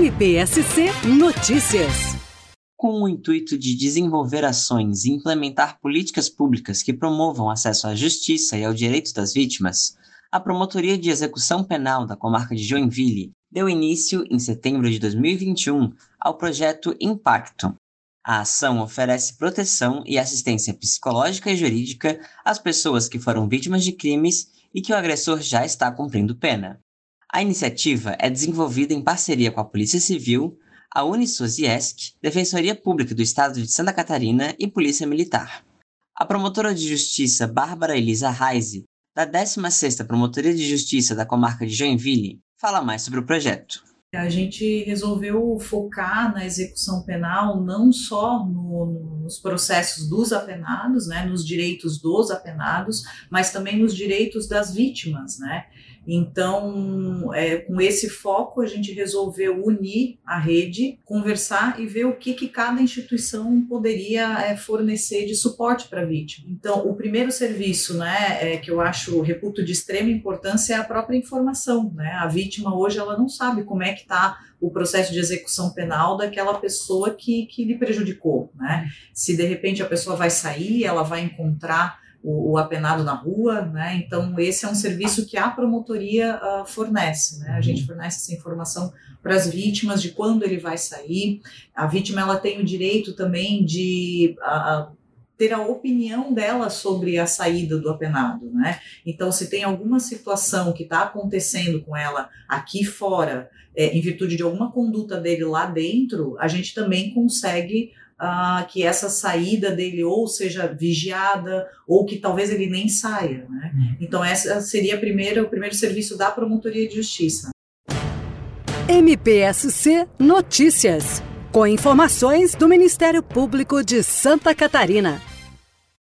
MPSC Notícias. Com o intuito de desenvolver ações e implementar políticas públicas que promovam acesso à justiça e ao direito das vítimas, a Promotoria de Execução Penal da Comarca de Joinville deu início, em setembro de 2021, ao projeto Impacto. A ação oferece proteção e assistência psicológica e jurídica às pessoas que foram vítimas de crimes e que o agressor já está cumprindo pena. A iniciativa é desenvolvida em parceria com a Polícia Civil, a Unisociesc, Defensoria Pública do Estado de Santa Catarina e Polícia Militar. A promotora de justiça Bárbara Elisa Reise, da 16ª Promotoria de Justiça da comarca de Joinville, fala mais sobre o projeto. A gente resolveu focar na execução penal não só no, nos processos dos apenados, né, nos direitos dos apenados, mas também nos direitos das vítimas, né? Então, é, com esse foco, a gente resolveu unir a rede, conversar e ver o que, que cada instituição poderia é, fornecer de suporte para a vítima. Então, o primeiro serviço, né, é, que eu acho, reputo de extrema importância, é a própria informação. Né? A vítima hoje ela não sabe como é que está o processo de execução penal daquela pessoa que, que lhe prejudicou. Né? Se de repente a pessoa vai sair, ela vai encontrar o, o, apenado na rua, né? Então esse é um serviço que a promotoria uh, fornece, né? A gente uhum. fornece essa informação para as vítimas de quando ele vai sair. A vítima ela tem o direito também de uh, ter a opinião dela sobre a saída do apenado, né? Então se tem alguma situação que está acontecendo com ela aqui fora, é, em virtude de alguma conduta dele lá dentro, a gente também consegue uh, que essa saída dele ou seja vigiada ou que talvez ele nem saia. Né? Uhum. Então, essa seria a primeira, o primeiro serviço da Promotoria de Justiça. MPSC Notícias, com informações do Ministério Público de Santa Catarina.